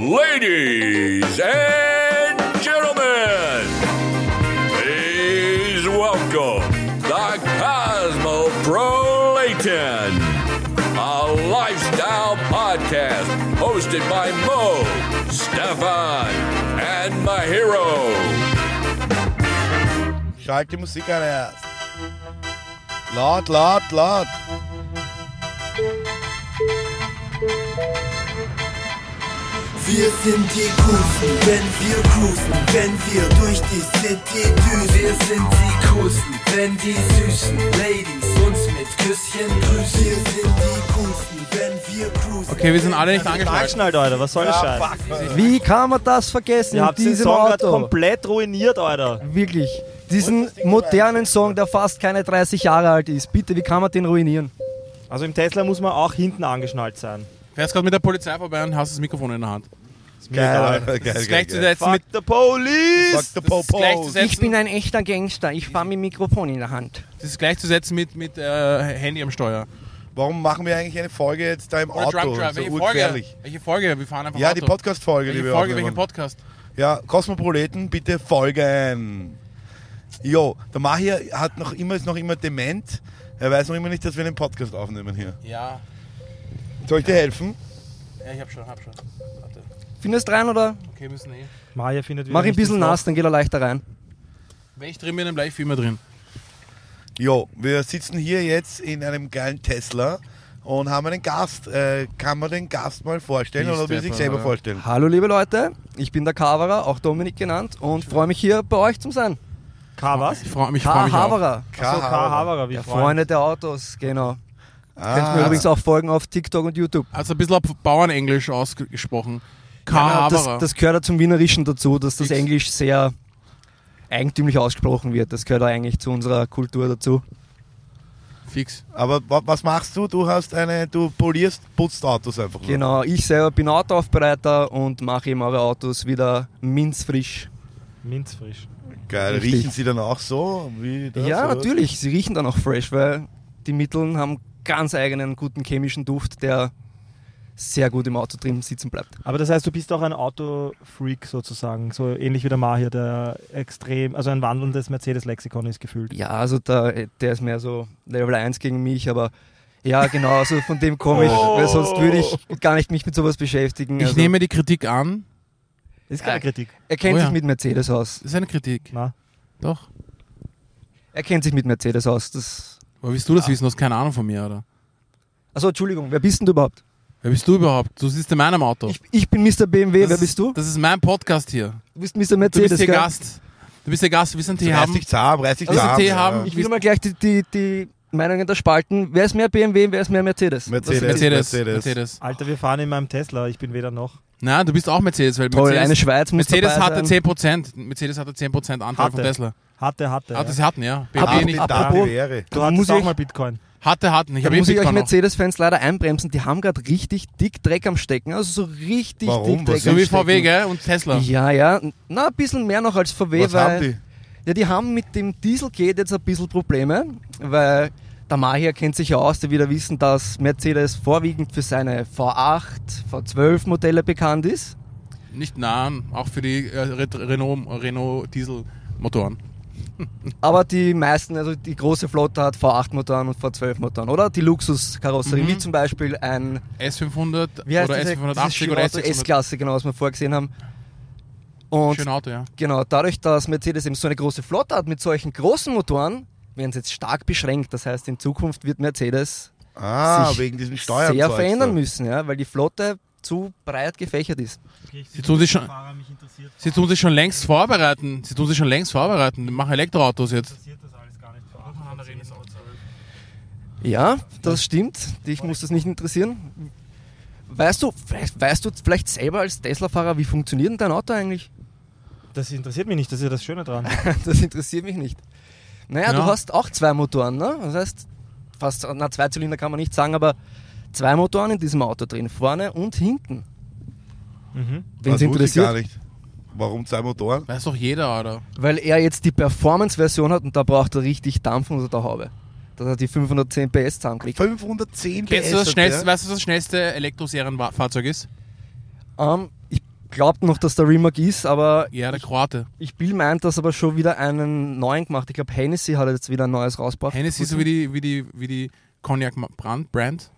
Ladies and gentlemen, please welcome the Cosmopolitan, a lifestyle podcast hosted by Mo, Stefan, and Mahiro. Schalt die Musik laut. Wir sind die Coolsten, wenn wir cruisen, wenn wir durch die City düsen. Wir sind die Coolsten, wenn die süßen Ladies uns mit Küsschen grüßen. Wir sind die Coolsten, wenn wir cruisen. Okay, wir sind alle nicht angeschnallt. Angeschnallt, Alter, was soll das Scheiß? Wie kann man das vergessen Ihr habt den diesem Song gerade Auto? komplett ruiniert, Alter. Wirklich. Diesen modernen Song, der fast keine 30 Jahre alt ist. Bitte, wie kann man den ruinieren? Also im Tesla muss man auch hinten angeschnallt sein. Fährst gerade mit der Polizei vorbei und hast das Mikrofon in der Hand. Geil, Das geil, ist geil, geil. gleichzusetzen mit, the police! Fuck the das ist gleichzusetzen, Ich bin ein echter Gangster. Ich fahre mit dem Mikrofon in der Hand. das ist gleichzusetzen mit, mit äh, Handy am Steuer. Warum machen wir eigentlich eine Folge jetzt da im Oder Auto? So Welche Folge? Welche Folge? Wir fahren einfach Ja, Auto. die Podcast-Folge, die Welche Folge? Welchen. Podcast? Ja, Kosmopoliten, bitte folgen. Jo, der Mahir hat noch immer, ist noch immer dement. Er weiß noch immer nicht, dass wir einen Podcast aufnehmen hier. Ja. Soll ich dir helfen? Ja, ich hab schon, hab schon. Findest du rein oder? Okay, müssen eh. Maya findet wieder Mach ihn ein nicht bisschen nass, dann geht er leichter rein. Wenn ich drin bin, dann bleib ich immer drin. Jo, wir sitzen hier jetzt in einem geilen Tesla und haben einen Gast. Äh, kann man den Gast mal vorstellen Wie oder will sich selber oder? vorstellen? Hallo liebe Leute, ich bin der Kaverer, auch Dominik genannt und freue mich hier bei euch zu sein. K was? Ich freue mich, freu mich Achso, K. Haberer, wie der Freund. Freunde der Autos, genau. Ah, Könnt mir übrigens auch folgen auf TikTok und YouTube. Also ein bisschen auf Bauernenglisch ausgesprochen. Ja, das, das gehört ja zum Wienerischen dazu, dass das. Englisch sehr eigentümlich ausgesprochen wird. Das gehört ja eigentlich zu unserer Kultur dazu. Fix. Aber wa- was machst du? Du hast eine, du polierst, putzt Autos einfach. nur. Genau, ich selber bin Autoaufbereiter und mache eben eure Autos wieder minzfrisch. Minzfrisch. Geil. Richtig. Riechen sie dann auch so? Wie das, ja, oder? natürlich, sie riechen dann auch fresh, weil die Mitteln haben ganz eigenen guten chemischen Duft, der sehr gut im Auto drin sitzen bleibt. Aber das heißt, du bist auch ein Autofreak sozusagen, so ähnlich wie der Mahir, der extrem, also ein wandelndes Mercedes-Lexikon ist gefühlt. Ja, also der, der ist mehr so Level 1 gegen mich, aber ja, genau, also von dem komme ich, weil sonst würde ich gar nicht mich mit sowas beschäftigen. Ich also, nehme die Kritik an. Ist keine Ja. Kritik. er kennt Oh ja. sich mit Mercedes aus. Das ist eine Kritik. Na, Doch. Er kennt sich mit Mercedes aus. Das Woher willst du das wissen? Du hast keine Ahnung von mir, oder? Achso, Entschuldigung, wer bist denn du überhaupt? Wer bist du überhaupt? Du sitzt in meinem Auto. Ich, ich bin Mr. BMW, Das wer ist- bist du? Das ist mein Podcast hier. Du bist Mr. Du Mercedes, bist hier gell? Gast. Du bist der Gast. Wir sind Tee Reiß haben. dich zahm, reiß dich Also zahm. Tee ja. haben. Ich will mal gleich die, die, die Meinungen da spalten. Wer ist mehr BMW, wer ist mehr Mercedes? Mercedes. Mercedes. Mercedes. Mercedes. Alter, wir fahren in meinem Tesla, ich bin weder noch. Na, du bist auch Mercedes, weil Toll, Mercedes, eine Schweiz muss Mercedes hatte sein. 10%. Mercedes hatte 10% Anteil von Hatte. Tesla. Hatte, hatte. Ah, ja. das hatten, ja. BMW nicht. Da Wäre. Du Da hattest muss auch ich- mal Bitcoin. Hatte, hatten. Ich Da habe eh muss ich euch. Mercedes-Fans leider einbremsen. Die haben gerade richtig dick Dreck am Stecken. Also so richtig Warum? dick Dreck Was So wie. VW, gell? Und Tesla. Ja, ja. Na, ein bisschen mehr noch als VW, Was weil haben die? Ja, die haben mit dem Dieselgate jetzt ein bisschen Probleme, weil der Mahir kennt sich ja aus, der wieder wissen, dass Mercedes vorwiegend für seine V8, V12 Modelle bekannt ist. Nicht nah, auch für die äh, Re- Renault, Renault Dieselmotoren. Aber die meisten, also die große Flotte hat V8-Motoren und V12-Motoren, oder? Die Luxuskarosserie, Mhm. wie zum Beispiel ein S500 wie heißt oder diese, S580 dieses oder Auto? S600. S-Klasse, genau, was wir vorgesehen haben. Und Schön Auto, ja. genau, dadurch, dass Mercedes eben so eine große Flotte hat mit solchen großen Motoren, werden sie jetzt stark beschränkt. Das heißt, in Zukunft wird Mercedes Ah, sich wegen diesem Steuern. sehr verändern müssen, ja, weil die Flotte zu breit gefächert ist. Sie tun sich schon, sie tun sich schon längst vorbereiten. Sie tun sich schon längst vorbereiten. Die machen Elektroautos jetzt. Ja, das stimmt. Dich muss das nicht interessieren. Weißt du, vielleicht- weißt du vielleicht selber als Tesla-Fahrer, wie funktioniert denn dein Auto eigentlich? Das interessiert mich nicht, das ist ja das Schöne dran. Das interessiert mich nicht. Naja, du Ja. hast auch zwei Motoren, ne? Das heißt, fast, na, zwei Zylinder kann man nicht sagen, aber zwei Motoren in diesem Auto drin, vorne und hinten. Mhm. Wenn es ich gar interessiert. nicht. Warum zwei Motoren? Weiß doch jeder, oder? Weil er jetzt die Performance-Version hat und da braucht er richtig Dampf unter der Haube. Dass er die 510 PS zusammenkriegt. 510 Kennst du PS das schnellste, weißt du, was das schnellste Elektroserienfahrzeug ist? Ähm, ich glaubt noch, dass der Rimac ist, aber Ja, der Kroate. ich Bill meint, dass aber schon wieder einen neuen gemacht. Ich glaube, Hennessy hat jetzt wieder ein neues rausgebracht. Hennessy so wie die, wie die, wie die Cognac Brand, Brand.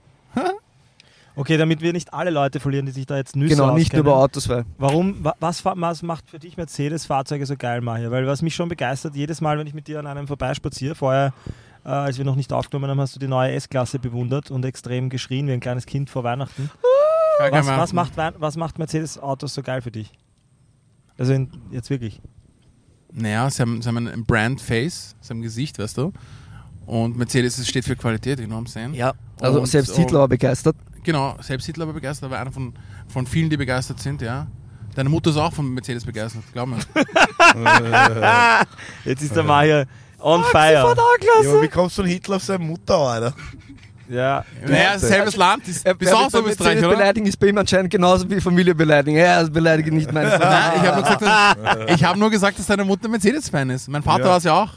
Okay, damit wir nicht alle Leute verlieren, die sich da jetzt Nüsse Genau, nicht auskennen. nur über Autos, weil Warum, wa- was, was macht für dich Mercedes-Fahrzeuge so geil, Mario? Weil was mich schon begeistert, jedes Mal, wenn ich mit dir an einem vorbeispaziere, vorher, äh, als wir noch nicht aufgenommen haben, hast du die neue S-Klasse bewundert und extrem geschrien wie ein kleines Kind vor Weihnachten. Was, was macht, was macht Mercedes-Autos so geil für dich? Also in, jetzt wirklich. Naja, sie haben, sie haben ein Brand-Face, sie haben ein Gesicht, weißt du. Und Mercedes steht für Qualität, I'm saying? ja, also Und- selbst Hitler war begeistert. Genau, selbst Hitler war begeistert, aber einer von, von vielen, die begeistert sind, ja. Deine Mutter ist auch von Mercedes begeistert, glaub mir. Jetzt ist der Mario on fire. Ja, wie kommst du von Hitler auf seine Mutter, Alter? Ja. naja, selbes Land, ist, Er- er so Österreich, oder? beleidigen ist bei ihm anscheinend genauso wie Familie beleidigen. Ja, also beleidige nicht meine Familie. Nein, ich habe nur, gesagt, dass- ich hab nur gesagt, dass deine Mutter Mercedes-Fan ist. Mein Vater Ja. war es ja auch.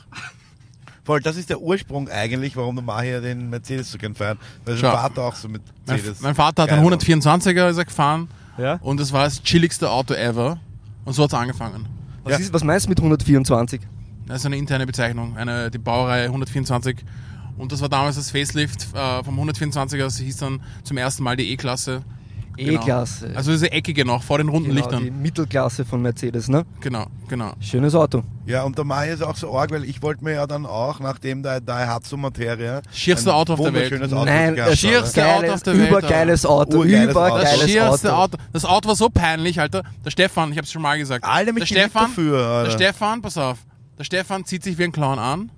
Voll, das ist der Ursprung eigentlich, warum der Mahir den Mercedes so gern feiert. Weil Schau. sein Vater auch so mit Mein, Mercedes. mein Vater hat einen war. 124er ist er gefahren ja. und das war das chilligste Auto ever. Und so hat es angefangen. Was, Ja. ist, was meinst du mit 124? Das ist eine interne Bezeichnung, eine, die Baureihe 124. Und das war damals das Facelift äh, vom 124er, das hieß dann zum ersten Mal die E-Klasse. Genau. E-Klasse. Also diese eckige noch, vor den runden genau, die Lichtern. Mittelklasse von Mercedes, ne? Genau, genau. Schönes Auto. Ja, und der Mahir ist auch so arg, weil ich wollte mir ja dann auch, nachdem der Daihatsu Materia Schierste ein Auto auf der Welt. Auto Nein, das schierste Auto auf der Welt, übergeiles Auto. Übergeiles Das Auto. schierste Auto. Auto. Das Auto war so peinlich, Alter. Der Stefan, ich hab's schon mal gesagt. Alle mit der Stefan, dafür, der Alter. Stefan, pass auf. Der Stefan zieht sich wie ein Clown an.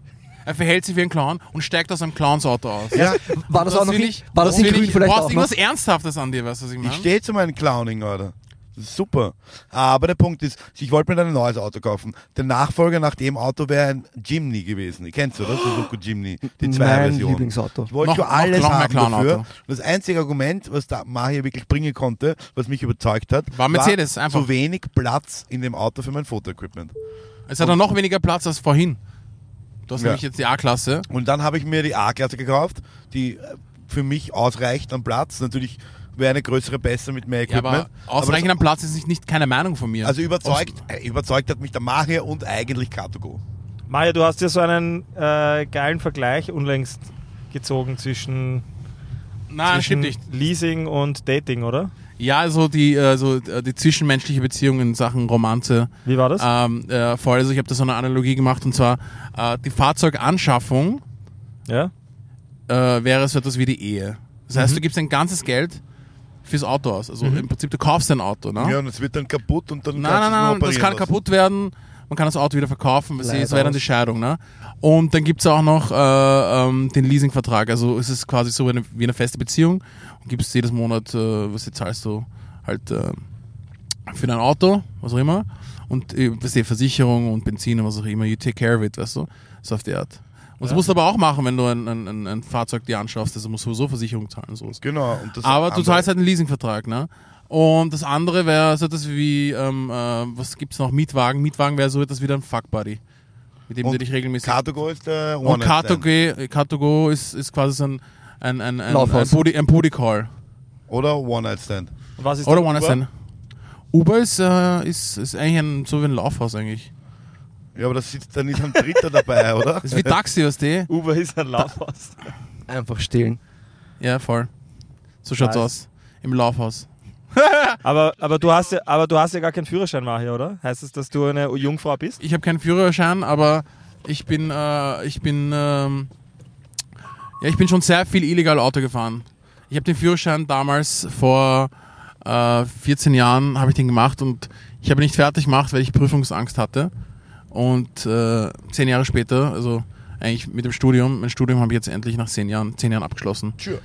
Er verhält sich wie ein Clown und steigt aus einem Clownsauto aus. Ja, War das, auch noch ich, war das das Grün ich, vielleicht Du brauchst auch noch? irgendwas Ernsthaftes an dir, weißt du, was ich meine? ich stehe zu meinem Clowning, Alter. Das ist super. Aber der Punkt ist, ich wollte mir dann ein neues Auto kaufen. Der Nachfolger nach dem Auto wäre ein Jimny gewesen. Ihr kennt oder? Suzuki Jimny. Die zwei Mein Versionen. Lieblingsauto. Ich wollte Noch- schon alles noch haben dafür. Das einzige Argument, was der Mahir wirklich bringen konnte, was mich überzeugt hat, War Mercedes, einfach. zu wenig Platz in dem Auto für mein Fotoequipment. Es hat auch noch weniger Platz als vorhin. Du hast Ja. nämlich jetzt die A-Klasse. Und dann habe ich mir die A-Klasse gekauft, die äh, für mich ausreicht an Platz. Natürlich wäre eine größere besser mit mehr Ja, Equipment. aber ausreichend am Platz ist nicht, nicht keine Meinung von mir. also überzeugt, äh, überzeugt hat mich der Mahir und eigentlich Katogo. Mario, du hast ja so einen äh, geilen Vergleich unlängst gezogen zwischen, Nein, zwischen stimmt nicht. Leasing und Dating, oder? Ja, also die, äh, so, äh, die zwischenmenschliche Beziehung in Sachen Romanze. Wie war das? Ähm, äh, voll, also ich habe da so eine Analogie gemacht und zwar äh, die Fahrzeuganschaffung Ja? äh, wäre so etwas wie die Ehe. Das heißt, du gibst ein ganzes Geld fürs Auto aus. Also im Prinzip, du kaufst ein Auto. Ne? Ja, und es wird dann kaputt und dann Nein, nein, nein, das kann lassen. kaputt werden. Man kann das Auto wieder verkaufen. Leider wäre dann die Scheidung. Ne? Und dann gibt's auch noch äh, ähm, den Leasingvertrag. Also es ist quasi so eine, wie eine feste Beziehung. Und gibst jedes Monat, äh, was jetzt zahlst du halt äh, für dein Auto, was auch immer. Und äh, was die Versicherung und Benzin und was auch immer. You take care of it, weißt du? So auf die Art. Und das musst du aber auch machen, wenn du ein, ein, ein, ein Fahrzeug dir anschaffst. Also musst du sowieso Versicherung zahlen. So. Genau. Und das Aber du zahlst halt einen Leasingvertrag, ne? Und das andere wäre so etwas wie, ähm, äh, was gibt's noch? Mietwagen. Mietwagen wäre so etwas wie ein Fuckbuddy. Mit dem du Und dich regelmäßig. Katogo ist der und One-Night-Stand. Car2Go Car2Go ist, ist quasi so ein, ein, ein, ein, ein, Laufhaus. Booty, ein Booty Call. Oder One-Night-Stand. Und was ist Oder der One Uber? Stand. Uber ist, äh, ist, ist eigentlich ein, so wie ein Laufhaus eigentlich. Ja, aber das sitzt dann nicht ein Dritter dabei, oder? Das ist wie Taxi, weißt du? Uber ist ein Laufhaus. Einfach stehlen. Ja, voll. So schaut's Nice. aus. Im Laufhaus. aber, aber, du hast ja, aber du hast ja gar keinen Führerschein, Mario, oder? Heißt es, dass du eine Jungfrau bist? Ich habe keinen Führerschein, aber ich bin, äh, ich bin, ähm, ja, ich bin schon sehr viel illegal Auto gefahren. Ich habe den Führerschein damals vor äh, 14 Jahren habe ich den gemacht und ich habe ihn nicht fertig gemacht, weil ich Prüfungsangst hatte. Und äh, zehn Jahre später, also eigentlich mit dem Studium, mein Studium habe ich jetzt endlich nach zehn Jahren, zehn Jahren abgeschlossen. Sure.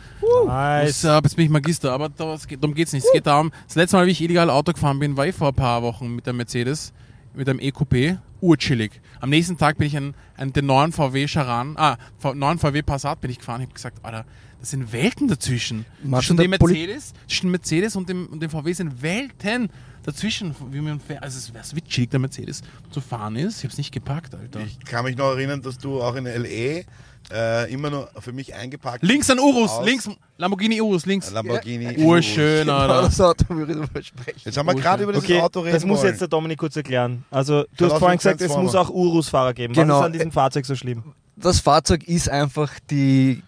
Nice. Das, äh, jetzt bin ich Magister, aber das geht, darum geht's nicht. Es geht darum, das letzte Mal, wie ich illegal Auto gefahren bin, war ich vor ein paar Wochen mit einem Mercedes, mit einem E-Coupé, urchillig. Am nächsten Tag bin ich einen, den neuen VW Charan, ah, neuen VW Passat bin ich gefahren. Ich habe gesagt, Alter, das sind Welten dazwischen. Machst Zwischen dem der Mercedes, zwischen Mercedes und dem, und dem VW sind Welten dazwischen, wie man fährt. Also es wäre so witzig, der Mercedes zu fahren ist. Ich habe es nicht gepackt, Alter. Ich kann mich noch erinnern, dass du auch in L.A. Äh, immer nur für mich eingepackt. Links ein Urus, Aus. links Lamborghini Urus, links. Lamborghini. Urschön, Genau, Alter. das Auto würde ich nur versprechen. Jetzt haben wir gerade über dieses Okay, Auto reden das muss wollen. jetzt der Dominik kurz erklären. Also, du hast vorhin gesagt, es muss auch Urus-Fahrer geben. Genau. Was ist an diesem Fahrzeug so schlimm? Das Fahrzeug ist einfach die,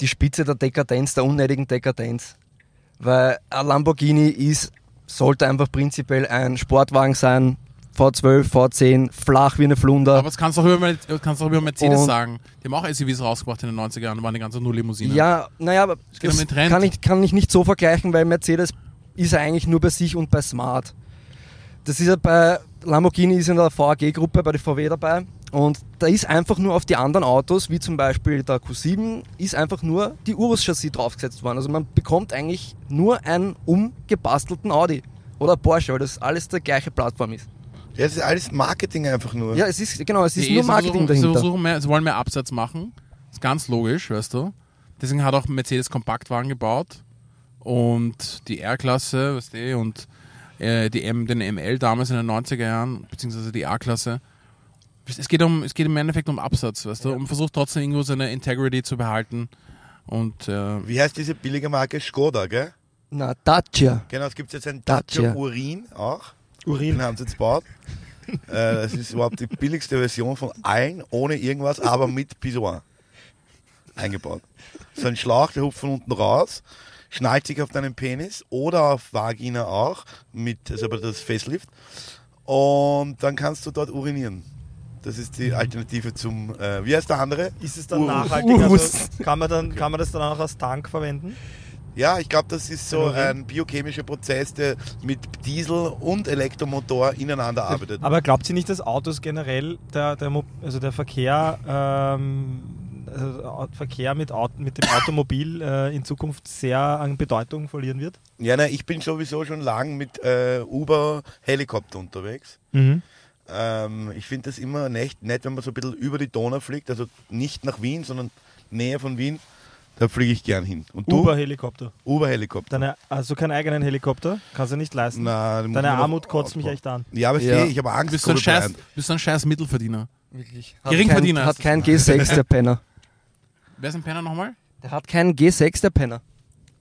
die Spitze der Dekadenz, der unnötigen Dekadenz. Weil ein Lamborghini ist, sollte einfach prinzipiell ein Sportwagen sein, V12, V10, flach wie eine Flunder. Aber das kannst du auch über, kannst auch über Mercedes Und- sagen. Die haben auch SUVs rausgebracht in den 90er Jahren, waren die ganze nur Limousinen. Ja, naja, aber um das kann ich, kann ich nicht so vergleichen, weil Mercedes ist ja eigentlich nur bei sich und bei Smart. Das ist ja bei Lamborghini ist in der VAG-Gruppe bei der VW dabei und da ist einfach nur auf die anderen Autos, wie zum Beispiel der Q7, ist einfach nur die Urus-Chassis draufgesetzt worden. Also man bekommt eigentlich nur einen umgebastelten Audi oder Porsche, weil das alles der gleiche Plattform ist. Ja, es ist alles Marketing einfach nur. Ja, es ist genau, es ist Die nur Marketing versuchen, Sie, dahinter. versuchen mehr, sie wollen mehr Absatz machen. ist ganz logisch, weißt du. Deswegen hat auch Mercedes Kompaktwagen gebaut und die R-Klasse, weißt du, und äh, die M, den ML damals in den 90er Jahren, beziehungsweise die A-Klasse. Es geht, um, es geht im Endeffekt um Absatz, weißt du, und versucht trotzdem irgendwo seine Integrity zu behalten. Und äh, Wie heißt diese billige Marke? Skoda, gell? Na, Dacia. Genau, es gibt jetzt einen Dacia. Dacia Urin auch. Urin. Den haben sie jetzt gebaut. äh, das ist überhaupt die billigste Version von allen, ohne irgendwas, aber mit Pissoir eingebaut. So ein Schlauch, der hupft von unten raus, schnallt sich auf deinen Penis oder auf Vagina auch, mit, also das Facelift. Und dann kannst du dort urinieren. Das ist die Alternative zum, äh, wie heißt der andere? Ist es dann Urus. nachhaltig? Also kann, man dann, kann man das dann auch als Tank verwenden? Ja, ich glaube, das ist so ein biochemischer Prozess, der mit Diesel und Elektromotor ineinander arbeitet. Aber glaubt ihr nicht, dass Autos generell, der, der, also der Verkehr, ähm, Verkehr mit, mit dem Automobil äh, in Zukunft sehr an Bedeutung verlieren wird? Ja, na, ich bin sowieso schon lang mit äh, Uber-Helikopter unterwegs. Ähm, ich finde das immer nett, nett, wenn man so ein bisschen über die Donau fliegt, also nicht nach Wien, sondern näher von Wien. Da fliege ich gern hin. Und? Uber-Helikopter. Uber-Helikopter. Deine, also keinen eigenen Helikopter? Kannst du nicht leisten? Na, Deine Armut kotzt mich echt an. Ja, aber ich, Ja. ich habe Angst. bist du ein scheiß, bist du ein scheiß Mittelverdiener. Wirklich. Geringverdiener Hat heißt kein, hat kein G6, der Penner. Wer ist ein Penner nochmal? Der hat keinen G6, der Penner.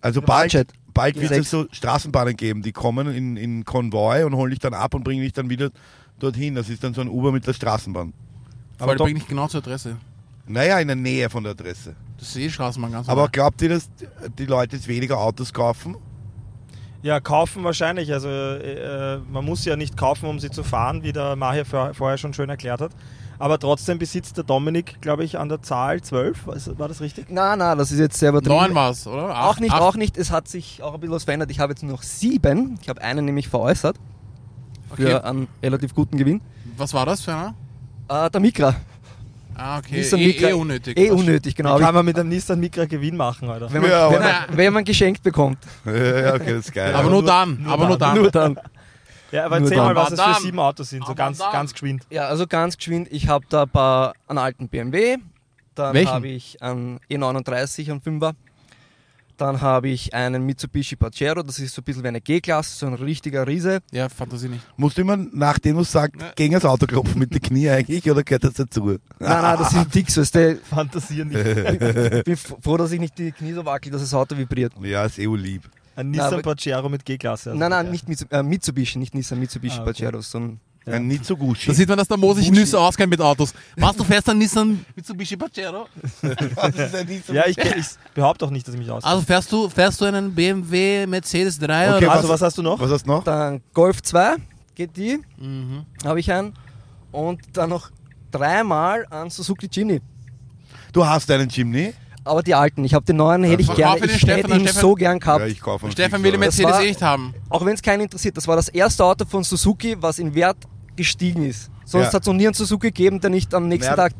Also bald, Privatjet. bald wird es so Straßenbahnen geben, die kommen in, in Konvoi und holen dich dann ab und bringen dich dann wieder dorthin. Das ist dann so ein Uber mit der Straßenbahn. Aber Aber die bringt nicht genau zur Adresse. Naja, in der Nähe von der Adresse. Das ist eh Straßenbahn ganz Aber normal. glaubt ihr, dass die Leute jetzt weniger Autos kaufen? Ja, kaufen wahrscheinlich. Also äh, man muss ja nicht kaufen, um sie zu fahren, wie der Mahir vor- vorher schon schön erklärt hat. Aber trotzdem besitzt der Dominik, glaube ich, an der Zahl 12. War das richtig? Na, na, das ist jetzt sehr übertrieben. Neun war es, oder? Auch Acht- nicht, acht? auch nicht. Es hat sich auch ein bisschen was verändert. Ich habe jetzt nur noch sieben. Ich habe einen nämlich veräußert. Für Okay. einen relativ guten Gewinn. Was war das für einer? Äh, der Micra. Ah, okay. Nissan Eh, Micra. eh unnötig. Eh unnötig, genau. Kann man mit einem Nissan Micra Gewinn machen, Alter. Wenn man, Ja, aber- wenn, man, wenn man geschenkt bekommt. ja, okay, das ist geil. Aber nur dann, aber nur dann. Nur dann. Ja, aber Nur erzähl dann. mal, was es für sieben Autos sind, so ganz, ganz geschwind. Ja, also ganz geschwind. Ich habe da ein paar, einen alten BMW. Dann habe ich einen E39, einen 5er. Dann habe ich einen Mitsubishi Pajero. Das ist so ein bisschen wie eine G-Klasse, so ein richtiger Riese. Ja, Fantasie nicht. Musst du immer, nachdem du sagst, gegen das Auto klopfen mit den Knie eigentlich oder gehört das dazu? Nein, nein, das sind Dicks, weißt du. Fantasieren nicht. Ich bin froh, dass ich nicht die Knie so wackel, dass das Auto vibriert. Ja, ist eh lieb. Ein Na, Nissan aber- Pajero mit G-Klasse. also nein, nein, ja. nicht Mitsu- äh, Mitsubishi, nicht Nissan Mitsubishi Ah, okay. Pajero, sondern Ja. Ein Mitsugushi. Da sieht man, dass der Mo sich. Nüsse auskennt mit Autos. Was, du fährst einen Nissan Mitsubishi Pajero? ein Mitsubishi. Ja, ich, ich behaupte auch nicht, dass ich mich aus. Also fährst du, fährst du einen BMW Mercedes 3 Okay, oder? also, was hast du noch? Was hast du noch? dann Golf 2 GTI Mhm. habe ich einen und dann noch dreimal einen Suzuki Jimny. Du hast einen Chimney? Aber die alten, ich habe den neuen, hätte ich gerne, ich Stefan, hätte ihn Stefan- so gern gehabt. Ja, ich kaufe einen Stefan will den Das Mercedes war- eh nicht haben. Auch wenn es keinen interessiert, das war das erste Auto von Suzuki, was in Wert gestiegen ist. Sonst Ja. hat es noch nie einen Suzuki gegeben, der nicht am nächsten Ja. Tag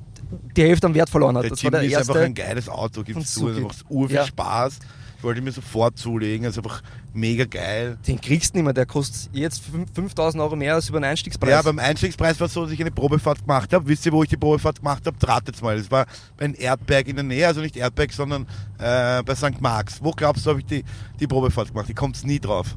die Hälfte am Wert verloren hat. Der Das war der ist einfach erste. ein geiles Auto, gibt von es zu. Es Suzuki. macht ur viel Ja. Spaß. Ich wollte mir sofort zulegen, ist einfach mega geil. Den kriegst du nicht mehr, der kostet jetzt fünf- 5000 Euro mehr als über den Einstiegspreis. Ja, beim Einstiegspreis war es so, dass ich eine Probefahrt gemacht habe. Wisst ihr, wo ich die Probefahrt gemacht habe? Ratet's mal. Das war ein Erdberg in der Nähe, also nicht Erdberg, sondern äh, bei St. Marx. Wo glaubst du, habe ich die, die Probefahrt gemacht? Ich kommt's nie drauf.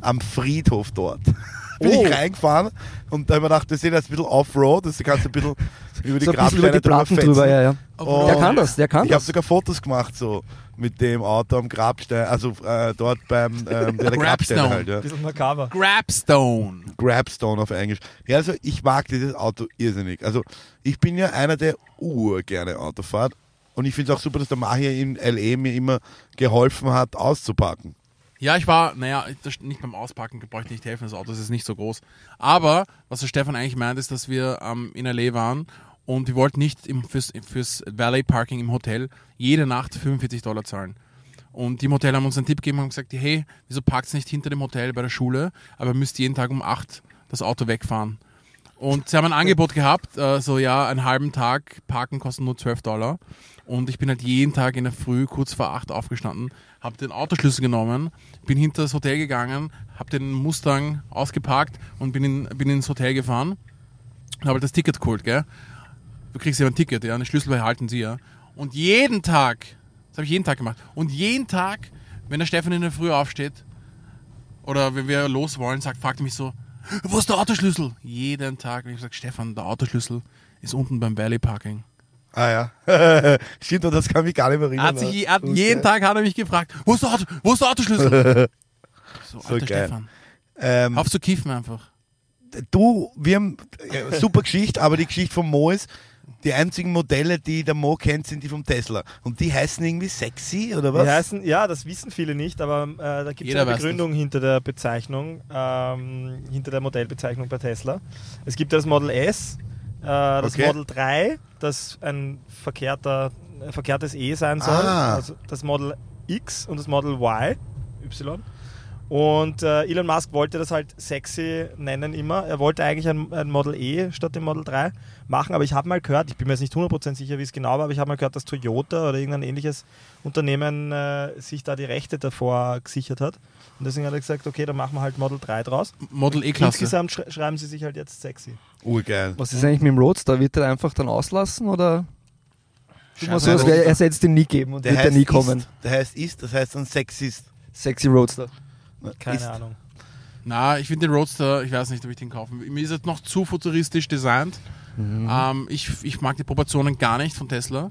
Am Friedhof dort. Bin Oh. ich reingefahren und da habe ich mir gedacht, das ist jetzt ein bisschen Offroad, das kannst du ein bisschen über die so Grabsteine drüber drüber, ja, ja. Der kann das, der kann Ich habe das. sogar Fotos gemacht so mit dem Auto am Grabstein, also äh, dort beim ähm, der, der Grabstein Grabstone. halt, ja. Bisschen makaber. Grabstone. Grabstone auf Englisch. Ja, also ich mag dieses Auto irrsinnig. Also ich bin ja einer, der urgerne Auto fährt und ich finde es auch super, dass der Mahir in L.A. mir immer geholfen hat, auszupacken. Ja, ich war, naja, das, nicht beim Auspacken brauche ich nicht helfen, das Auto ist nicht so groß. Aber, was der Stefan eigentlich meint, ist, dass wir ähm, in L.A. waren und wir wollten nicht im, fürs, fürs Valet Parking im Hotel jede Nacht 45 Dollar zahlen. Und die im Hotel haben uns einen Tipp gegeben und gesagt, hey, wieso parkt nicht hinter dem Hotel bei der Schule, aber müsst jeden Tag um 8 das Auto wegfahren. Und sie haben ein Angebot gehabt, äh, so ja, einen halben Tag parken kostet nur 12 Dollar. Und ich bin halt jeden Tag in der Früh kurz vor 8 aufgestanden, habe den Autoschlüssel genommen, bin hinter das Hotel gegangen, habe den Mustang ausgeparkt und bin, in, bin ins Hotel gefahren und habe halt das Ticket geholt, gell? Du kriegst ja ein Ticket, ja, einen Schlüssel behalten sie ja. Und jeden Tag, das habe ich jeden Tag gemacht, und jeden Tag, wenn der Stefan in der Früh aufsteht, oder wenn wir los wollen, sagt, fragt er mich so, wo ist der Autoschlüssel? Jeden Tag. Und ich sage, Stefan, der Autoschlüssel ist unten beim Valley Parking. Ah ja. Stimmt, das kann mich gar nicht mehr Er erinnern. hat sich, hat jeden Tag hat er mich gefragt, wo ist der, Auto, wo ist der Autoschlüssel? So, So alter geil. Stefan. ähm, Auf zu kiffen einfach. du, wir haben äh, super Geschichte, aber die Geschichte von Mo ist, die einzigen Modelle, die der Mo kennt, sind die vom Tesla. Und die heißen irgendwie sexy oder was? Die heißen, ja, das wissen viele nicht, aber äh, da gibt es eine Begründung hinter der Bezeichnung, ähm, hinter der Modellbezeichnung bei Tesla. Es gibt das Model S, äh, das Okay. Model 3, das ein verkehrter, ein verkehrtes E sein soll, Ah. also das Model X und das Model Y, Y. Und äh, Elon Musk wollte das halt sexy nennen immer. Er wollte eigentlich ein, ein Model E statt dem Model 3 machen, aber ich habe mal gehört, ich bin mir jetzt nicht 100% sicher, wie es genau war, aber ich habe mal gehört, dass Toyota oder irgendein ähnliches Unternehmen äh, sich da die Rechte davor gesichert hat. Und deswegen hat er gesagt, okay, dann machen wir halt Model 3 draus. Model E-Klasse. Insgesamt sch schreiben sie sich halt jetzt sexy. Urgeil. Was ist eigentlich mit dem Roadster? Wird der einfach dann auslassen oder? Scheiße, So, er soll es den nie geben und Der wird der heißt nie kommen. Ist, der heißt ist, das heißt dann sexist. Sexy Roadster. Keine ist, Ahnung. Na, ich finde den Roadster, ich weiß nicht, ob ich den kaufen will. Mir ist er noch zu futuristisch designt. Ähm, ich, ich mag die Proportionen gar nicht von Tesla.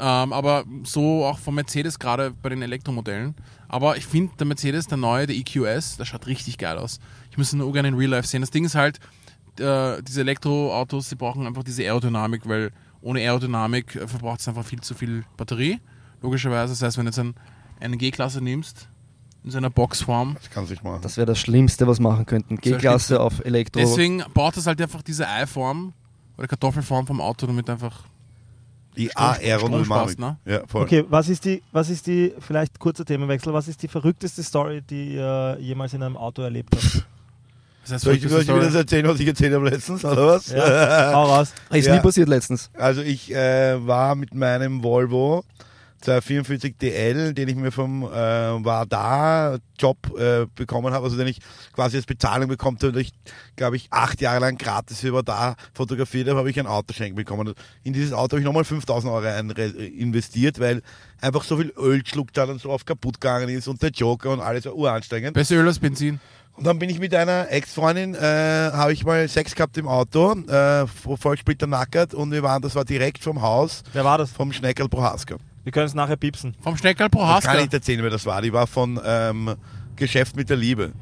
Ähm, aber so auch von Mercedes, gerade bei den Elektromodellen. Aber ich finde, der Mercedes, der neue, der EQS, der schaut richtig geil aus. Ich müsste nur gerne in Real Life sehen. Das Ding ist halt, äh, diese Elektroautos, die brauchen einfach diese Aerodynamik, weil ohne Aerodynamik äh, verbraucht es einfach viel zu viel Batterie. Logischerweise. Das heißt, wenn du jetzt ein, eine G-Klasse nimmst, in seiner Boxform, Das kann sich machen. Das wäre das Schlimmste, was machen könnten. G-Klasse auf Elektro. Deswegen braucht es halt einfach diese Eiform oder Kartoffelform vom Auto, damit einfach. Die Aerodynamik. Ne? Ja, voll. Okay, was ist die, was ist die, vielleicht kurzer Themenwechsel, was ist die verrückteste Story, die ihr jemals in einem Auto erlebt habt? Das heißt, Soll ich, soll ich dir Story- das erzählen, was ich erzählt habe letztens, oder was? Ja, hau raus. ist Ja. nie passiert letztens. Also ich äh, war mit meinem Volvo 244 DL, den ich mir vom äh, war da Job äh, bekommen habe, also den ich quasi als Bezahlung bekommen habe, und ich glaube ich acht Jahre lang gratis über da fotografiert habe, habe ich ein Auto schenken bekommen. In dieses Auto habe ich nochmal 5000 Euro investiert, weil einfach so viel Öl geschluckt hat und so oft kaputt gegangen ist und der Joker und alles war uranstrengend. Besser Öl als Benzin. Und dann bin ich mit einer Ex-Freundin, äh, habe ich mal Sex gehabt im Auto, äh, voll splitternackert und wir waren, das war direkt vom Haus Wer war das? vom Schneckerl Prohaska. Wir können es nachher piepsen. Vom Schneckerl Ich kann Prohaska. nicht erzählen, wer das war. Die war von ähm, Geschäft mit der Liebe.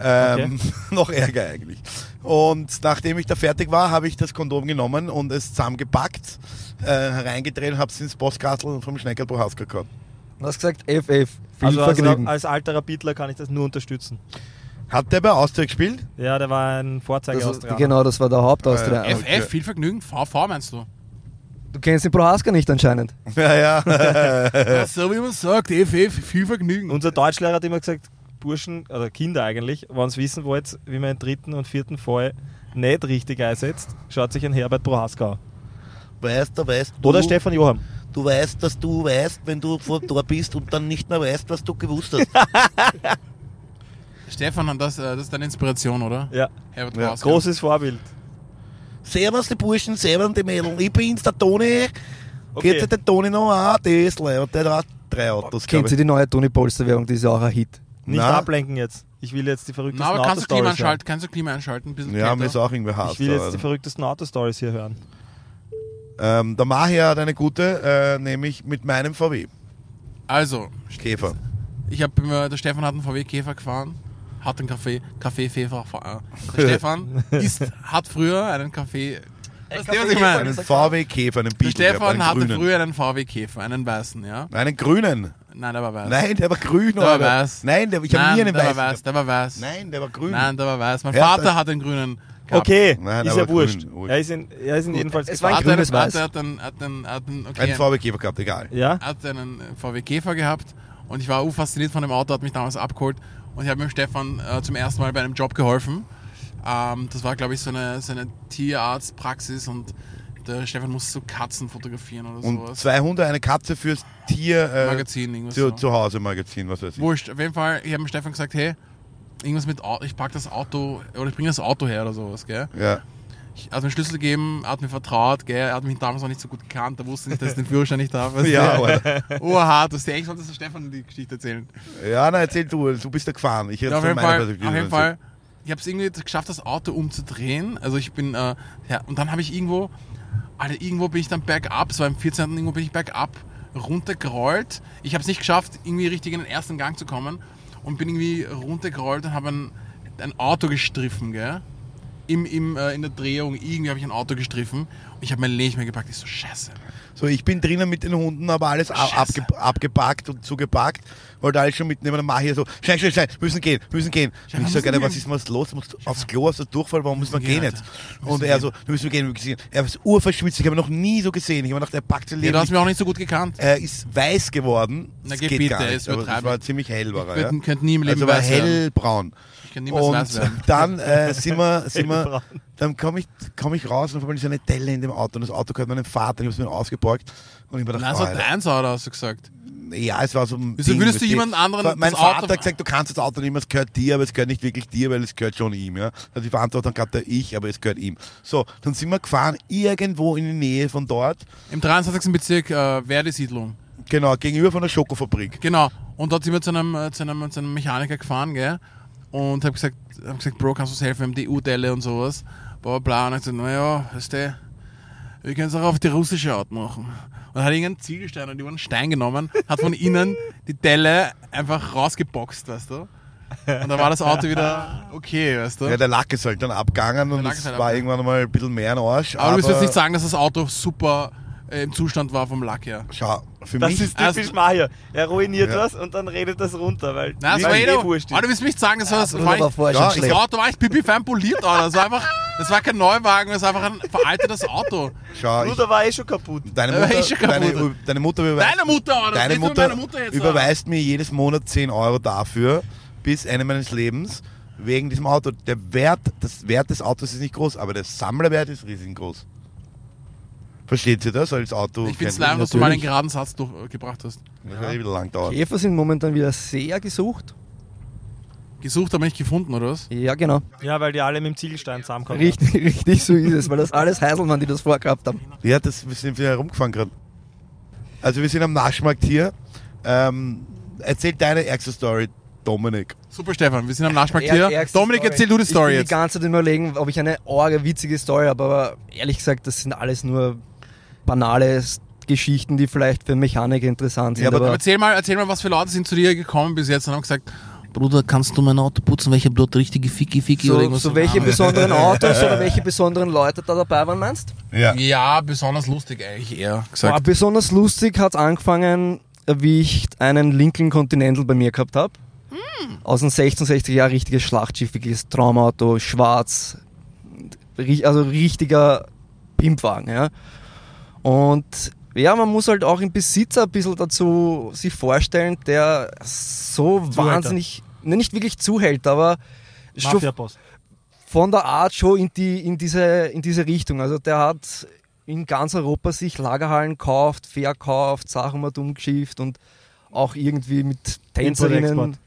Ähm, noch ärger eigentlich. Und nachdem ich da fertig war, habe ich das Kondom genommen und es zusammengepackt, äh, hereingedreht und habe es ins Postkastel vom Schneckerl Prohaska gehabt. Du hast gesagt FF. Viel Also als, Vergnügen. als alter Rapidler kann ich das nur unterstützen. Hat der bei Austria gespielt? Ja, der war ein Vorzeige das, aus genau, das war der Hauptaustria. FF, viel Vergnügen. VV meinst du? Du kennst den Prohaska nicht anscheinend. Ja, ja. Ja, so wie man sagt, FF, viel Vergnügen. Unser Deutschlehrer hat immer gesagt, Burschen, oder Kinder eigentlich, wenn sie wissen wollt, wie man den dritten und vierten Fall nicht richtig einsetzt, schaut sich ein Herbert Prohaska an. weißt du, weißt du. Oder Stefan Johann. Du weißt, dass du weißt, wenn du vor Tor bist und dann nicht mehr weißt, was du gewusst hast. Stefan, das, äh, das ist deine Inspiration, oder? Ja, Herbert Ja, Prohaska. großes Vorbild. Servus, die Burschen, servus, die Mädel. Ich bin's, der Toni. Okay. Geht sich der Toni noch an? Tesla. Und der hat drei Autos, Kennt ihr die neue Toni Polster Werbung? Die ist ja auch ein Hit. Nicht Na? ablenken jetzt. Ich will jetzt die verrücktesten Na, aber kannst du Klima Autostories einschalten? Kannst du Klima einschalten? Ein bisschen Ja, mir ist auch irgendwie hart. Ich will jetzt die verrücktesten Autostories hier hören. Ähm, der Maher hat eine gute, äh, nämlich mit meinem VW. Also, Käfer. ich habe der Stefan hat einen VW Käfer gefahren, hat einen Kaffee, Kaffee Fefer. äh, Der Stefan ist, hat früher einen Kaffee. Weißt du, was ich meine? Einen VW Käfer, einen Der Beetle. gehabt, Stefan einen hatte grünen. früher einen VW Käfer, einen weißen, ja? Einen grünen. Nein, der war weiß. Nein, der war grün, Der war weiß. Nein, der, ich habe nie einen der weißen. war weiß, der war weiß. Nein, der war grün. Nein, der war weiß. Mein Vater das- hat einen grünen gehabt. Okay, Nein, ist ja wurscht. grün. Er ist in, er ist in jedenfalls Es war ein Hat grünes einen, hat, Weiß. hat einen, hat einen, hat einen, okay, Einen VW Käfer gehabt, egal. Ja? hat einen VW Käfer gehabt und ich war auch fasziniert von dem Auto, hat mich damals abgeholt und ich habe dem Stefan äh, zum ersten Mal bei einem Job geholfen. Ähm, das war, glaube ich, so eine, so eine Tierarztpraxis und der Stefan musste so Katzen fotografieren oder Und sowas. zwei Hunde, eine Katze fürs Tier äh, Magazin, irgendwas zu, so. zu Hause Magazin, was weiß ich. Wurscht, auf jeden Fall, ich habe dem Stefan gesagt, hey, irgendwas mit Auto, ich pack das Auto oder ich bringe das Auto her oder sowas, gell? Ja. Ich hat mir den Schlüssel gegeben, er hat mir vertraut, gell? Er hat mich damals noch nicht so gut gekannt, er wusste nicht, dass ich den Führerschein nicht habe. du? Ja, Alter. Oha, das eigentlich sollte der Stefan die Geschichte erzählen. ja, na erzähl du, du bist da gefahren. Ich Ja, auf von jeden Fall, Perspektive. auf jeden Fall ich habe es irgendwie geschafft, das Auto umzudrehen. Also ich bin, äh, ja, und dann habe ich irgendwo, Alter, irgendwo bin ich dann bergab, es war im 14. irgendwo bin ich bergab runtergerollt. Ich habe es nicht geschafft, irgendwie richtig in den ersten Gang zu kommen und bin irgendwie runtergerollt und habe ein, ein Auto gestriffen, gell? Im, im, äh, in der Drehung, irgendwie habe ich ein Auto gestriffen und ich habe mein Leben nicht mehr gepackt. Ich so, scheiße. So, ich bin drinnen mit den Hunden, aber alles ab, Scheiße. abge, abgepackt und zugepackt. Wollte alles schon mitnehmen. Dann mach ich hier so, schnell, schnell, schnell, müssen gehen, müssen gehen. Ja, und ich wir sage, müssen was ist was los? Musst aufs Klo, hast du Durchfall, warum müssen wir Müssen gehen gehen, jetzt? Alter. Und Müssen er so, wir müssen gehen, wir müssen gehen. Er ist urverschwitzt, ich habe ihn noch nie so gesehen. Ich habe gedacht, er packt sein Ja, Leben. du hast mich auch nicht so gut gekannt. er ist weiß geworden. Na, geh bitte, übertreiben. war ziemlich hell, war er. Ja? könnte nie im Leben Also war weiß werden. Kann niemals weiß Und werden. dann äh, sind wir, sind wir, dann komme ich, komm ich raus und auf einmal ist eine Delle in dem Auto und das Auto gehört meinem Vater, ich habe es mir ausgeborgt und ich mir Nein, gedacht, so oh, Auto, hast du gesagt. ja, es war so ein Wieso Ding, würdest du jemand anderen Mein das Vater Auto- hat gesagt, du kannst das Auto mehr, es gehört dir, aber es gehört nicht wirklich dir, weil es gehört schon ihm. Ja? Also die Verantwortung hat der ich, aber es gehört ihm. So, dann sind wir gefahren irgendwo in die Nähe von dort, Im 23. Bezirk äh, Verdi-Siedlung. genau, gegenüber von der Schokofabrik. Genau. Und dort sind wir zu einem, äh, zu einem, zu einem Mechaniker gefahren, gell? Und hab gesagt, hab gesagt, Bro, kannst du uns helfen, wir haben die U-Delle und sowas. Bla bla bla. Und er hat gesagt, naja, weißt du, wir können es auch auf die russische Art machen. Und dann hat irgendeinen Ziegelstein und über einen Stein genommen, hat von innen die Delle einfach rausgeboxt, weißt du? Und dann war das Auto wieder okay, weißt du? Ja, der Lack ist halt dann abgegangen und Lack es halt war abgegangen. irgendwann mal ein bisschen mehr ein Arsch. aber, du willst jetzt nicht sagen, dass das Auto super äh, im Zustand war vom Lack her. Schau, für Das mich ist typisch Also- Mario. Er ruiniert Ja. was und dann redet das runter, weil Nein, das war eh wurscht Aber du willst mich sagen, das war, das Bruder war war nicht, vorher Ja, schon ich Das schlecht. Auto war echt pipi-fein poliert, Alter. Das war einfach, das war kein Neuwagen, das war einfach ein veraltetes Auto. schau, ich, Bruder war eh schon kaputt. Deine Der Mutter, war eh schon kaputt. deine, deine Mutter überweist, Deine Mutter, Alter. deine Das Mutter, Mutter jetzt überweist mir jedes Monat 10 Euro dafür, bis Ende meines Lebens, wegen diesem Auto. Der Wert, das Wert des Autos ist nicht groß, aber der Sammlerwert ist riesengroß. Versteht ihr das als Auto? Ich finde es leid, dass du mal einen geraden Satz durchgebracht hast. Das hat wieder lang dauert. Käfer sind momentan wieder sehr gesucht. Gesucht, aber nicht gefunden, oder was? Ja, genau. Ja, weil die alle mit dem Ziegelstein zusammenkommen. Richtig, richtig so ist es, weil das alles Heiselmann, die das vorgehabt haben. Ja, das, wir sind wieder herumgefahren gerade. Also wir sind am Naschmarkt hier. Ähm, erzähl deine ärgste Story, Dominik. Super, Stefan, wir sind am Naschmarkt hier. ärgste Dominik, Story. erzähl du die Story ich bin jetzt. die ganze Zeit überlegen, ob ich eine orge, witzige Story habe, aber ehrlich gesagt, das sind alles nur banale Geschichten, die vielleicht für Mechaniker interessant sind. Ja, aber aber, Erzähl mal, erzähl mal, was für Leute sind zu dir gekommen bis jetzt und haben gesagt, Bruder, kannst du mein Auto putzen, weil ich hab dort richtige Ficky Ficky oder so, irgendwas. so welche besonderen Autos oder welche besonderen Leute da dabei waren, meinst Ja. Ja, besonders lustig eigentlich eher War gesagt. besonders lustig hat es angefangen, wie ich einen Lincoln Continental bei mir gehabt habe. Aus den 1660 Jahren richtiges Schlachtschiff, Traumauto, schwarz, also richtiger Pimpwagen. Ja. Und ja, man muss halt auch im Besitzer ein bisschen dazu sich vorstellen, der so Zuhälter. wahnsinnig, ne, nicht wirklich zuhält, aber schon von der Art schon in, die, in, diese, in diese Richtung. Also der hat in ganz Europa sich Lagerhallen gekauft, verkauft, Sachen mal umgeschifft und auch irgendwie mit Tänzerinnen.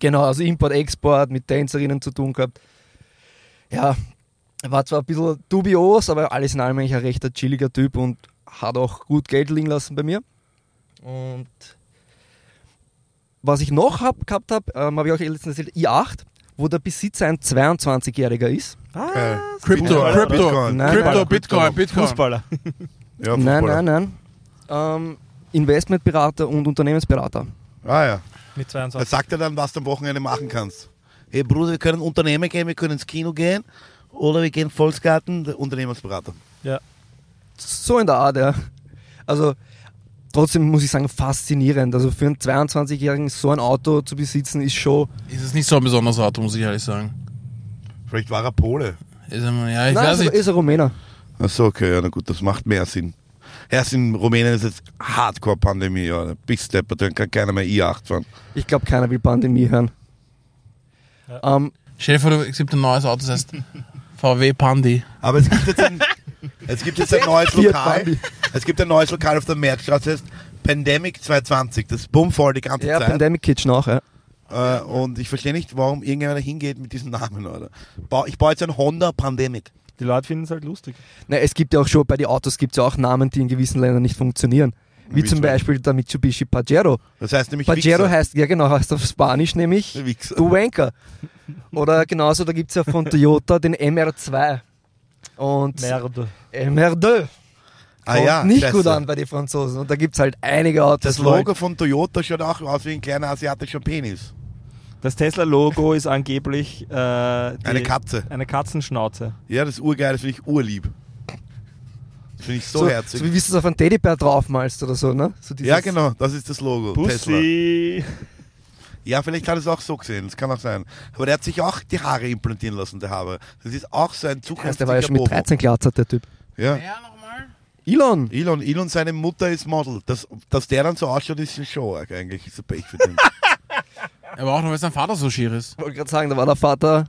Genau, also Import-Export mit Tänzerinnen zu tun gehabt. Ja, war zwar ein bisschen dubios, aber alles in allem eigentlich ein recht chilliger Typ und hat auch gut Geld liegen lassen bei mir. Und was ich noch hab, gehabt habe, ähm, habe ich auch letztens erzählt, i8, wo der Besitzer ein 22-Jähriger ist. Geil. Crypto, Bitcoin. Crypto, Bitcoin. Nein, Crypto, nein, Bitcoin, Bitcoin. Fußballer. Ja, Nein, Fußballer. nein, nein. Ähm, Investmentberater und Unternehmensberater. Ah ja. Mit Er 22. sagt dir dann, was du am Wochenende machen kannst. Hey Bruder, wir können Unternehmen gehen, wir können ins Kino gehen oder wir gehen Volksgarten, der Unternehmensberater. Ja. So in der Art, ja. Also trotzdem muss ich sagen, faszinierend. Also für einen 22-Jährigen so ein Auto zu besitzen, ist schon. Ist es nicht so ein besonderes Auto, muss ich ehrlich sagen. Vielleicht war er Pole. Ist, ein- ja, ich Nein, weiß ist, nicht. ist ein Rumäner. Achso, okay, ja, na gut, das macht mehr Sinn. Erst in Rumänien ist jetzt Hardcore-Pandemie, ja. Bis deppert, dann kann keiner mehr i8 fahren. Ich glaube, keiner will Pandemie hören. Ähm, Stell dir vor, es gibt ein neues Auto, das heißt VW Pandi. Aber es gibt jetzt ein, es gibt jetzt ein neues Lokal. Es gibt ein neues Lokal auf der Märkstraße, das heißt Pandemic 220. Das ist bummvoll die ganze ja, Zeit. Pandemic Kitchen auch, ja. Äh, und ich verstehe nicht, warum irgendjemand da hingeht mit diesem Namen, oder? Ich baue jetzt ein Honda Pandemic. Die Leute finden es halt lustig. Na, es gibt ja auch schon, bei den Autos gibt es ja auch Namen, die in gewissen Ländern nicht funktionieren. Wie, Wie zum Beispiel der Mitsubishi Pajero. Das heißt nämlich Pajero Wichser. heißt, ja genau, heißt auf Spanisch nämlich Wichser. du Wanker. Oder genauso, da gibt es ja von Toyota den MR2. Und Merde. MR2 Ah kommt ja, nicht scheiße. gut an bei den Franzosen. Und da gibt es halt einige Autos. Das Logo von Toyota schaut auch aus wie ein kleiner asiatischer Penis. Das Tesla-Logo ist angeblich äh, die, Eine Katze. Eine Katzenschnauze. Ja, das ist urgeil, das finde ich urlieb. Finde ich so, so, herzig. so wie du es auf einen Teddybär draufmalst oder so, ne? So ja, genau, das ist das Logo. Tesla. Pussy. Ja, vielleicht hat er es auch so gesehen, das kann auch sein. Aber der hat sich auch die Haare implantieren lassen, der Haber. Das ist auch so ein Heißt, zukünftiger der war ja schon mit Bobo. 13 glatzert, der Typ. Ja. Ja, nochmal. Elon! Elon, Elon, seine Mutter ist Model. Das, dass der dann so ausschaut, ist ein Show eigentlich. Ist ein Pech für den. Aber auch noch, weil sein Vater so schier ist. Ich wollte gerade sagen, da war der Vater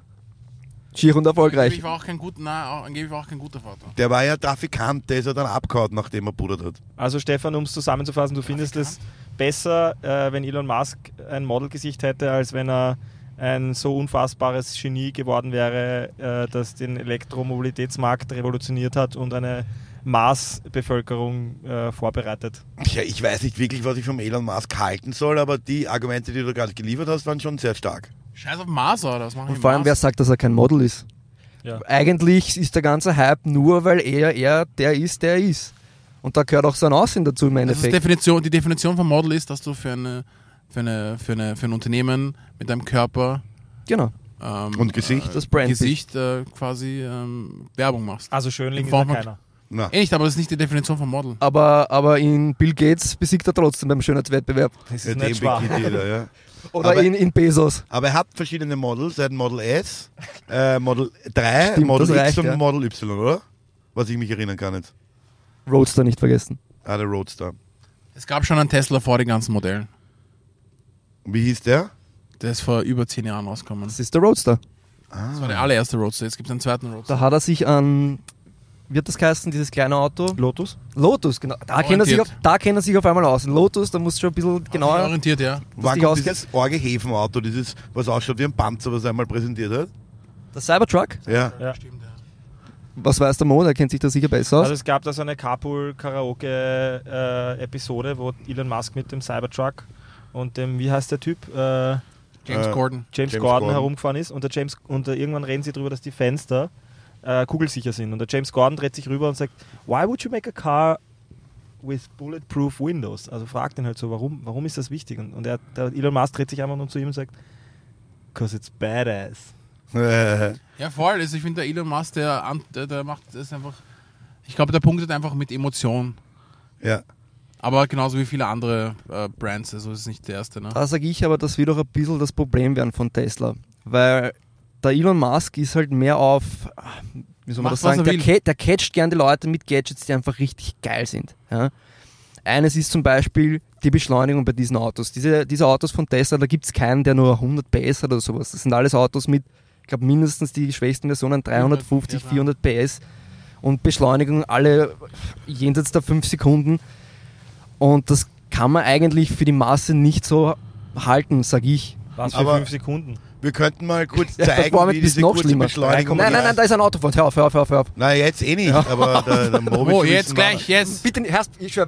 schier und erfolgreich. Angeblich war auch kein gut, nein, auch, angeblich war auch kein guter Vater. Der war ja Trafikant, der ist ja dann abgehauen, nachdem er buddert hat. Also Stefan, um es zusammenzufassen, du findest es besser, äh, wenn Elon Musk ein Modelgesicht hätte, als wenn er ein so unfassbares Genie geworden wäre, äh, das den Elektromobilitätsmarkt revolutioniert hat und eine Marsbevölkerung äh, vorbereitet. Ja, ich weiß nicht wirklich, was ich vom Elon Musk halten soll, aber die Argumente, die du gerade geliefert hast, waren schon sehr stark. Scheiß auf Mars, oder? Was machen Und vor allem, wer sagt, dass er kein Model ist? Ja. Eigentlich ist der ganze Hype nur, weil er, er der ist, der er ist. Und da gehört auch sein Aussehen dazu im Das ist Endeffekt. Definition, die Definition von Model ist, dass du für, eine, für, eine, für, eine, für ein Unternehmen mit deinem Körper Genau. ähm, Und Gesicht? äh, Das Brand Gesicht äh, quasi ähm, Werbung machst. Also Schönling In ist ja keiner. Na, Eh nicht, aber das ist nicht die Definition von Model. Aber, aber in Bill Gates besiegt er trotzdem beim Schönheitswettbewerb. Das ja, ist dem nicht schwach. jeder, ja. Oder Aber- in, in Bezos. Aber er hat verschiedene Models. Er hat Model S, äh, Model 3, Stimmt, Model X reicht, und ja. Model Y, oder? Was ich mich erinnern kann jetzt. Roadster nicht vergessen. Ah, der Roadster. Es gab schon einen Tesla vor den ganzen Modellen. Wie hieß der? Der ist vor über zehn Jahren rausgekommen. Das ist der Roadster. Das war der allererste Roadster. Jetzt gibt es einen zweiten Roadster. Da hat er sich an, wird das heißen, dieses kleine Auto? Lotus? Lotus, genau. Da kennt, er sich auf, da kennt er sich auf einmal aus. Lotus, da musst du schon ein bisschen genauer. orientiert, ja. War dich kommt auskennt? dieses Orgehäfenauto, dieses, was ausschaut wie ein Panzer, was er einmal präsentiert hat? Der Cybertruck, Ja. Ja. Stimmt, ja. was weiß der Mo, der kennt sich da sicher besser aus. Also es gab da so eine Carpool-Karaoke-Episode, wo Elon Musk mit dem Cybertruck und dem, wie heißt der Typ? Äh, James Äh, Gordon. James, James Gordon, Gordon. herumgefahren ist und der James und der, irgendwann reden sie darüber, dass die Fenster äh, kugelsicher sind und der James Gordon dreht sich rüber und sagt, why would you make a car with bulletproof windows? Also fragt ihn halt so, warum, warum ist das wichtig? Und, und er, der Elon Musk dreht sich einfach nur zu ihm und sagt, cause it's badass. Ja, voll. Also ich finde, der Elon Musk, der, der, der macht das einfach. Ich glaube, der punktet einfach mit Emotion. ja. Aber genauso wie viele andere äh, Brands. Also ist nicht der erste. Ne? Da sage ich aber, das wird auch ein bisschen das Problem werden von Tesla. Weil der Elon Musk ist halt mehr auf, wie soll man Macht, das sagen, er der, ca- der catcht gern die Leute mit Gadgets, die einfach richtig geil sind. Ja? Eines ist zum Beispiel die Beschleunigung bei diesen Autos. Diese, diese Autos von Tesla, da gibt es keinen, der nur 100 PS hat oder sowas. Das sind alles Autos mit, ich glaube mindestens die schwächsten Versionen 350, 400 PS und Beschleunigung alle jenseits der 5 Sekunden. Und das kann man eigentlich für die Masse nicht so halten, sage ich. Was für Aber- fünf Sekunden. Wir könnten mal kurz Ja, das zeigen, war mit wie diese noch kurze schlimmer. Beschleunigung Nein, nein, nein, da ist ein Auto vor uns. Hör auf, hör auf, hör auf. Hör auf. Nein, jetzt eh nicht, aber der, der Mo will Oh, jetzt gleich, jetzt. Bitte, hörst, ich schwör,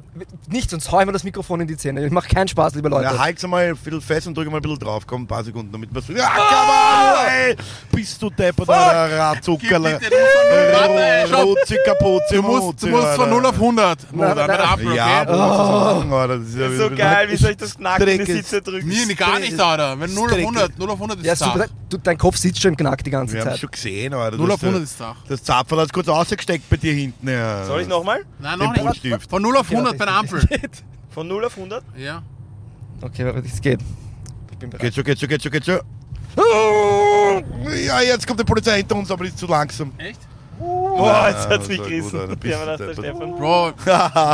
nicht, sonst hau ich mir das Mikrofon in die Zähne. Ich mach keinen Spaß, liebe Leute. Ja, halt's mal ein bisschen fest und drück mal ein bisschen drauf. Komm, ein paar Sekunden, damit wir Ja, come on, ey! Bist du deppert, der Ratzuckerle. Bitte, du musst von- Warte, stopp. Rotzi, kaputt, Du musst, du musst von 0 auf 100. Mo, Nein, nein, nein. Ja, aber Alter? Das ist ja So geil, wie soll ich das knacken in die. Sitze drücken? Nee, gar nicht, Alter. Wenn 0 auf Strecke. 100, 0 auf 100 Ja, ist super, zart. du, dein Kopf sitzt schon im Knack die ganze Wir haben es Zeit. schon gesehen, Alter. 0 Das, auf 100 ist zart. Das Zapferl hat kurz ausgesteckt bei dir hinten. Ja. Soll ich nochmal? Nein, noch nicht. Buntstift. Von 0 auf 100 bei der Ampel. Von 0 auf 100? Ja. Okay, warte, es geht. Ich bin bereit. Geht schon, geht schon, geht schon, geht schon. Oh, Ja, jetzt kommt die Polizei hinter uns, aber die ist zu langsam. Echt? Boah, jetzt hat's mich gerissen. aber. Bro,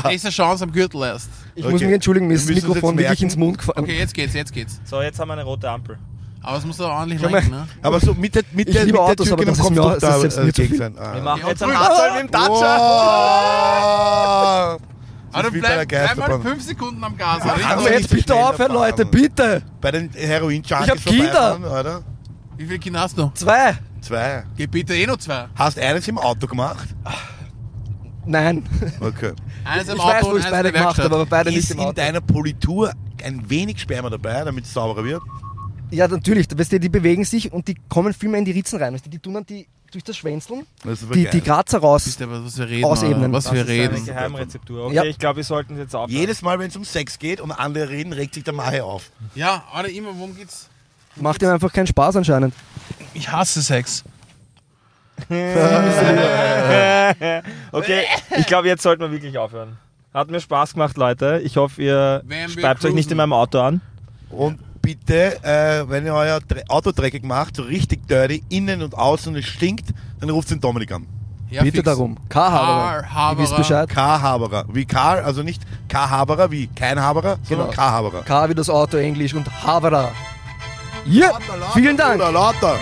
nächste Chance am Gürtel erst. Ich Okay. muss mich entschuldigen, mir ist das Mikrofon wirklich ins Mund gefallen. Okay, jetzt geht's, jetzt geht's. So, jetzt haben wir eine rote Ampel. Aber es muss doch ordentlich lenken, ne? Aber so mit der, mit Ich der, liebe mit der Autos, das ist Kopf doch das da äh, gegen sein. Ah. Wir machen jetzt einen. Hardstyle mit dem Dacia. Wow. Aber der bleib, bleib mal. 5 Sekunden am Gas. Ja, doch jetzt nicht bitte aufhören. Leute, bitte! Bei den heroin Ich hab Kinder. oder? Wie viele Kinder hast du? Zwei! Zwei. Geh bitte eh noch zwei. Hast eines im Auto gemacht? Nein. Okay. Eines im Ich Auto weiß, wo ich beide in gemacht habe, aber beide nicht Ist im in Auto. deiner Politur ein wenig Sperma dabei, damit es sauberer wird? Ja, natürlich. Weißt du, die bewegen sich und die kommen viel mehr in die Ritzen rein. Weißt du, die tun dann die durch das Schwänzeln Das aber die, geil. die Grazer raus. Wisst ihr, was wir reden? Ausebnen. Was Das wir ist eine reden. Geheimrezeptur. Okay, Ja. ich glaube, wir sollten jetzt aufhören. Jedes Mal, wenn es um Sex geht und andere reden, regt sich der Mahe auf. Ja, aber immer, worum geht's? Macht ihm einfach keinen Spaß anscheinend. Ich hasse Sex. Okay, ich glaube, jetzt sollten wir wirklich aufhören. Hat mir Spaß gemacht, Leute. Ich hoffe, ihr speibt euch nicht in meinem Auto an. Und bitte, äh, wenn ihr euer Auto dreckig macht, so richtig dirty, innen und außen und es stinkt, dann ruft den Dominik an. Ja, Bitte fix. darum. K-Haberer. K-Haberer. Ihr wisst Bescheid. K-Haberer. Wie Karl, also nicht K-Haberer wie kein Haberer, sondern Genau. K-Haberer. K wie das Auto Englisch und Haberer. Ja, vielen Dank. Oder lauter.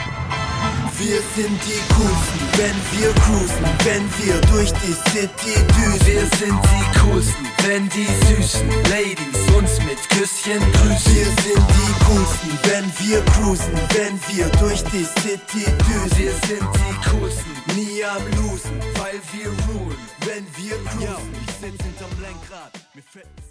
Wir sind die Coolsten, wenn wir cruisen, wenn wir durch die City düsen. Wir sind die Coolsten, wenn die süßen Ladies uns mit Küsschen grüßen. Wir sind die Coolsten, wenn wir cruisen, wenn wir durch die City düsen. Wir sind die Coolsten, nie am Losen, weil wir rulen, wenn wir cruisen. Ich sitz hinterm Lenkrad, mir fällt.